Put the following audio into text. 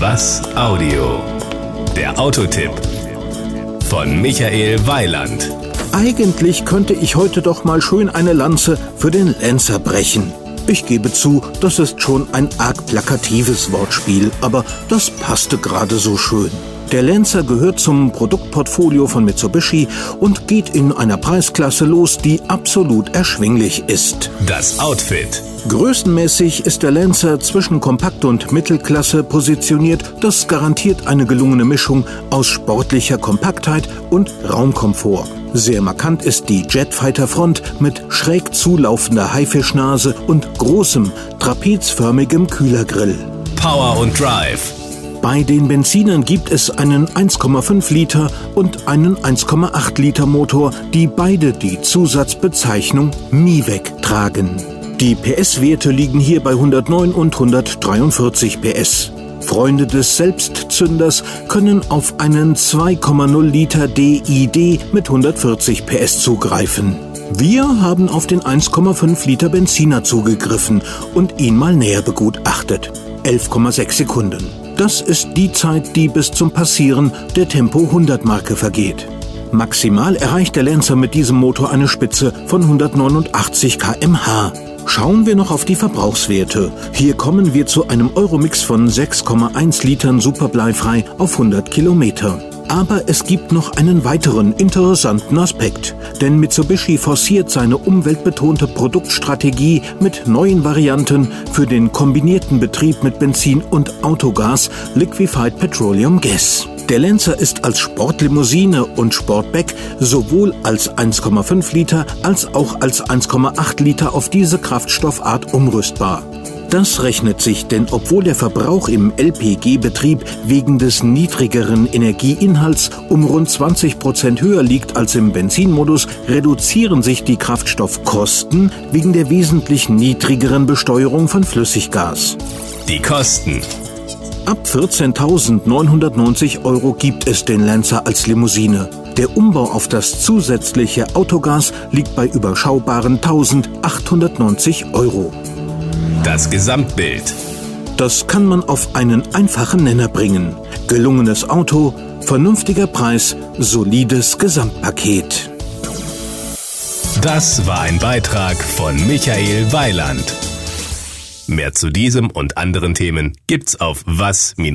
Was Audio? Der Autotipp von Michael Weiland. Eigentlich könnte ich heute doch mal schön eine Lanze für den Lancer brechen. Ich gebe zu, das ist schon ein arg plakatives Wortspiel, aber das passte gerade so schön. Der Lancer gehört zum Produktportfolio von Mitsubishi und geht in einer Preisklasse los, die absolut erschwinglich ist. Das Outfit. Größenmäßig ist der Lancer zwischen Kompakt- und Mittelklasse positioniert. Das garantiert eine gelungene Mischung aus sportlicher Kompaktheit und Raumkomfort. Sehr markant ist die Jetfighter-Front mit schräg zulaufender Haifischnase und großem, trapezförmigem Kühlergrill. Power und Drive. Bei den Benzinern gibt es einen 1,5 Liter und einen 1,8 Liter Motor, die beide die Zusatzbezeichnung MIVEC tragen. Die PS-Werte liegen hier bei 109 und 143 PS. Freunde des Selbstzünders können auf einen 2,0 Liter DID mit 140 PS zugreifen. Wir haben auf den 1,5 Liter Benziner zugegriffen und ihn mal näher begutachtet. 11,6 Sekunden. Das ist die Zeit, die bis zum Passieren der Tempo 100 Marke vergeht. Maximal erreicht der Lancer mit diesem Motor eine Spitze von 189 kmh. Schauen wir noch auf die Verbrauchswerte. Hier kommen wir zu einem Euromix von 6,1 Litern superbleifrei auf 100 Kilometer. Aber es gibt noch einen weiteren interessanten Aspekt. Denn Mitsubishi forciert seine umweltbetonte Produktstrategie mit neuen Varianten für den kombinierten Betrieb mit Benzin und Autogas Liquefied Petroleum Gas. Der Lancer ist als Sportlimousine und Sportback sowohl als 1,5 Liter als auch als 1,8 Liter auf diese Kraftstoffart umrüstbar. Das rechnet sich, denn obwohl der Verbrauch im LPG-Betrieb wegen des niedrigeren Energieinhalts um rund 20 Prozent höher liegt als im Benzinmodus, reduzieren sich die Kraftstoffkosten wegen der wesentlich niedrigeren Besteuerung von Flüssiggas. Die Kosten. Ab 14.990 Euro gibt es den Lancer als Limousine. Der Umbau auf das zusätzliche Autogas liegt bei überschaubaren 1.890 Euro. Das Gesamtbild. Das kann man auf einen einfachen Nenner bringen. Gelungenes Auto, vernünftiger Preis, solides Gesamtpaket. Das war ein Beitrag von Michael Weiland. Mehr zu diesem und anderen Themen gibt's auf was-audio.de.